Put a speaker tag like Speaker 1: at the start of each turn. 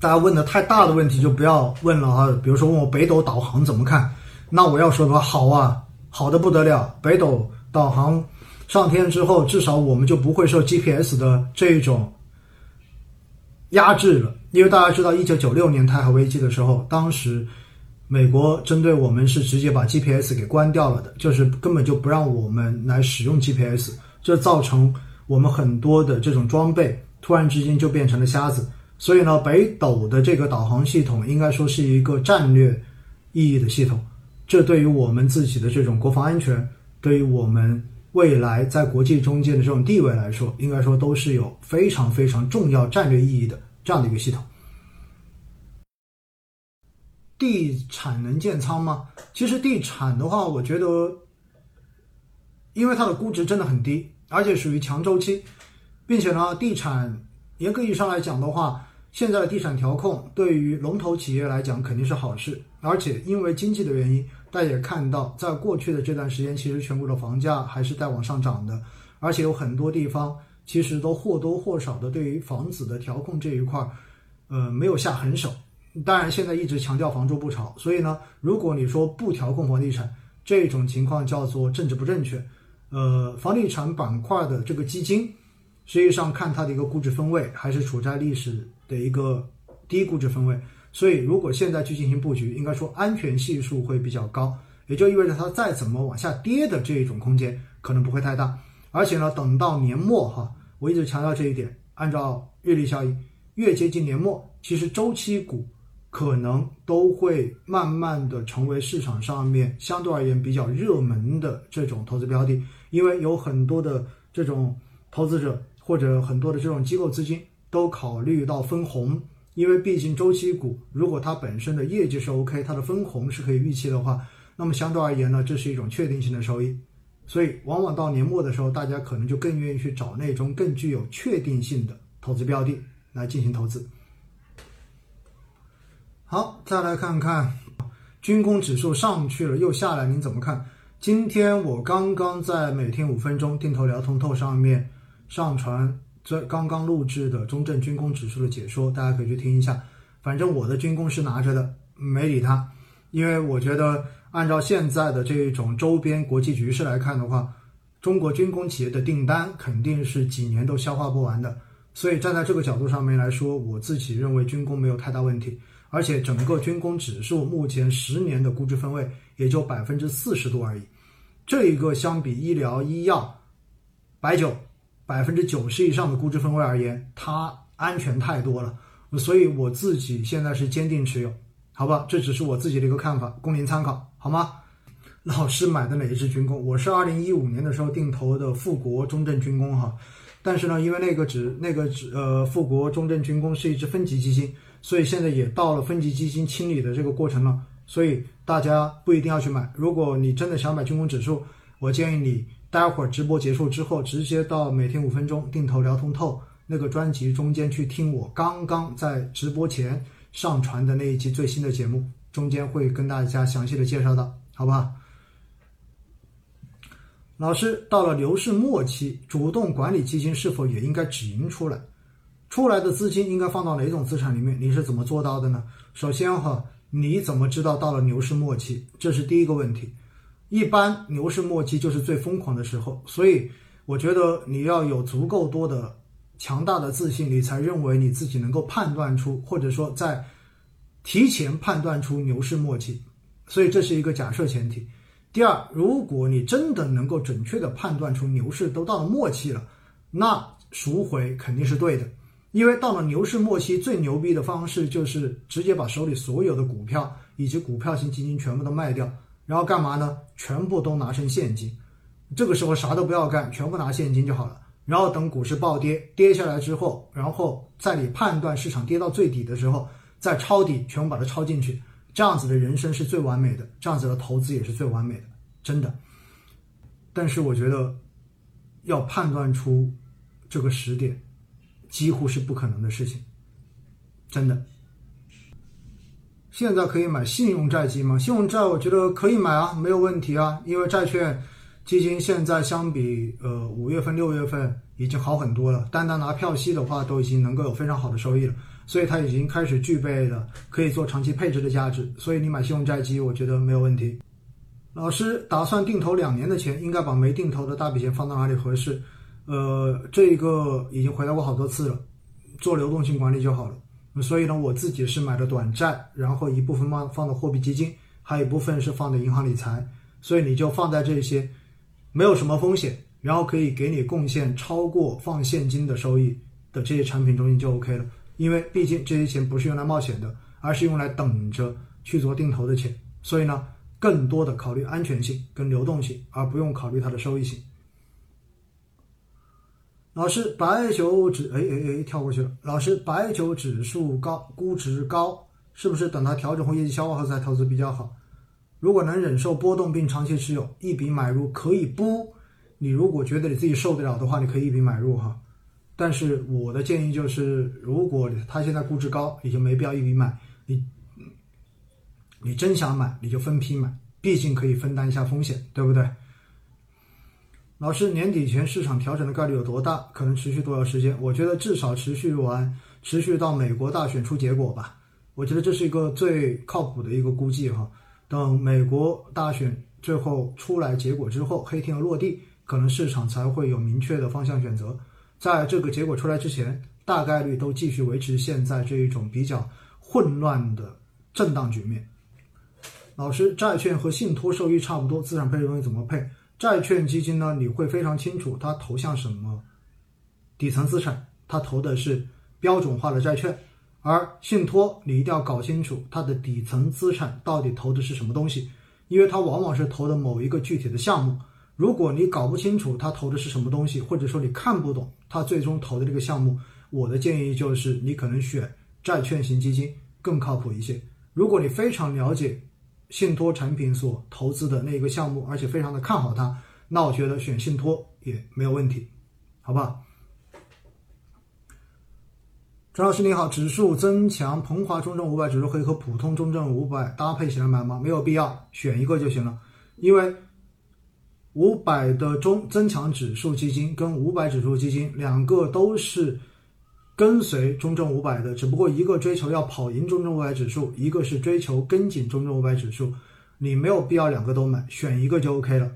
Speaker 1: 大家问的太大的问题就不要问了哈。比如说问我北斗导航怎么看，那我要说的话，好啊，好的不得了。北斗导航上天之后，至少我们就不会受 GPS 的这种压制了。因为大家知道，一九九六年台海危机的时候，当时美国针对我们是直接把 GPS 给关掉了的，就是根本就不让我们来使用 GPS，这造成我们很多的这种装备突然之间就变成了瞎子。所以呢，北斗的这个导航系统应该说是一个战略意义的系统，这对于我们自己的这种国防安全，对于我们未来在国际中间的这种地位来说，应该说都是有非常非常重要战略意义的。这样的一个系统，地产能建仓吗？其实地产的话，我觉得，因为它的估值真的很低，而且属于强周期，并且呢，地产严格意义上来讲的话，现在的地产调控对于龙头企业来讲肯定是好事，而且因为经济的原因，大家也看到，在过去的这段时间，其实全国的房价还是在往上涨的，而且有很多地方。其实都或多或少的对于房子的调控这一块儿，呃，没有下狠手。当然，现在一直强调房住不炒，所以呢，如果你说不调控房地产，这种情况叫做政治不正确。呃，房地产板块的这个基金，实际上看它的一个估值分位，还是处在历史的一个低估值分位。所以，如果现在去进行布局，应该说安全系数会比较高，也就意味着它再怎么往下跌的这一种空间可能不会太大。而且呢，等到年末哈。我一直强调这一点，按照日历效应，越接近年末，其实周期股可能都会慢慢的成为市场上面相对而言比较热门的这种投资标的，因为有很多的这种投资者或者很多的这种机构资金都考虑到分红，因为毕竟周期股如果它本身的业绩是 OK，它的分红是可以预期的话，那么相对而言呢，这是一种确定性的收益。所以，往往到年末的时候，大家可能就更愿意去找那种更具有确定性的投资标的来进行投资。好，再来看看军工指数上去了又下来，您怎么看？今天我刚刚在每天五分钟定投聊通透上面上传这刚刚录制的中证军工指数的解说，大家可以去听一下。反正我的军工是拿着的，没理他，因为我觉得。按照现在的这种周边国际局势来看的话，中国军工企业的订单肯定是几年都消化不完的。所以站在这个角度上面来说，我自己认为军工没有太大问题。而且整个军工指数目前十年的估值分位也就百分之四十多而已，这一个相比医疗、医药、白酒百分之九十以上的估值分位而言，它安全太多了。所以我自己现在是坚定持有。好吧，这只是我自己的一个看法，供您参考，好吗？老师买的哪一只军工？我是二零一五年的时候定投的富国中证军工哈，但是呢，因为那个只那个只呃富国中证军工是一只分级基金，所以现在也到了分级基金清理的这个过程了，所以大家不一定要去买。如果你真的想买军工指数，我建议你待会儿直播结束之后，直接到每天五分钟定投聊通透那个专辑中间去听我刚刚在直播前。上传的那一期最新的节目，中间会跟大家详细的介绍到，好不好？老师，到了牛市末期，主动管理基金是否也应该止盈出来？出来的资金应该放到哪种资产里面？你是怎么做到的呢？首先哈，你怎么知道到了牛市末期？这是第一个问题。一般牛市末期就是最疯狂的时候，所以我觉得你要有足够多的。强大的自信，你才认为你自己能够判断出，或者说在提前判断出牛市末期，所以这是一个假设前提。第二，如果你真的能够准确的判断出牛市都到了末期了，那赎回肯定是对的，因为到了牛市末期，最牛逼的方式就是直接把手里所有的股票以及股票型基金全部都卖掉，然后干嘛呢？全部都拿成现金，这个时候啥都不要干，全部拿现金就好了。然后等股市暴跌，跌下来之后，然后在你判断市场跌到最底的时候，再抄底，全部把它抄进去，这样子的人生是最完美的，这样子的投资也是最完美的，真的。但是我觉得，要判断出这个时点，几乎是不可能的事情，真的。现在可以买信用债基吗？信用债我觉得可以买啊，没有问题啊，因为债券。基金现在相比呃五月份六月份已经好很多了。单单拿票息的话，都已经能够有非常好的收益了。所以它已经开始具备了可以做长期配置的价值。所以你买信用债基，我觉得没有问题。老师打算定投两年的钱，应该把没定投的大笔钱放到哪里合适？呃，这一个已经回答过好多次了，做流动性管理就好了。所以呢，我自己是买的短债，然后一部分放放的货币基金，还有一部分是放的银行理财。所以你就放在这些，没有什么风险，然后可以给你贡献超过放现金的收益的这些产品中心就 OK 了。因为毕竟这些钱不是用来冒险的，而是用来等着去做定投的钱。所以呢，更多的考虑安全性跟流动性，而不用考虑它的收益性。老师，白酒指哎哎哎跳过去了。老师，白酒指数高，估值高，是不是等它调整后业绩消化后再投资比较好？如果能忍受波动并长期持有，一笔买入可以不？你如果觉得你自己受得了的话，你可以一笔买入哈。但是我的建议就是，如果它现在估值高，你就没必要一笔买。你你真想买，你就分批买，毕竟可以分担一下风险，对不对？老师，年底前市场调整的概率有多大？可能持续多少时间？我觉得至少持续完，持续到美国大选出结果吧。我觉得这是一个最靠谱的一个估计哈。等美国大选最后出来结果之后，黑天鹅落地，可能市场才会有明确的方向选择。在这个结果出来之前，大概率都继续维持现在这一种比较混乱的震荡局面。老师，债券和信托收益差不多，资产配置东西怎么配？债券基金呢？你会非常清楚它投向什么底层资产，它投的是标准化的债券。而信托，你一定要搞清楚它的底层资产到底投的是什么东西，因为它往往是投的某一个具体的项目。如果你搞不清楚它投的是什么东西，或者说你看不懂它最终投的这个项目，我的建议就是你可能选债券型基金更靠谱一些。如果你非常了解信托产品所投资的那个项目，而且非常的看好它，那我觉得选信托也没有问题，好不好？张老师你好，指数增强，鹏华中证五百指数可以和普通中证五百搭配起来买吗？没有必要，选一个就行了。因为五百的中增强指数基金跟五百指数基金两个都是跟随中证五百的，只不过一个追求要跑赢中证五百指数，一个是追求跟紧中证五百指数。你没有必要两个都买，选一个就 OK 了。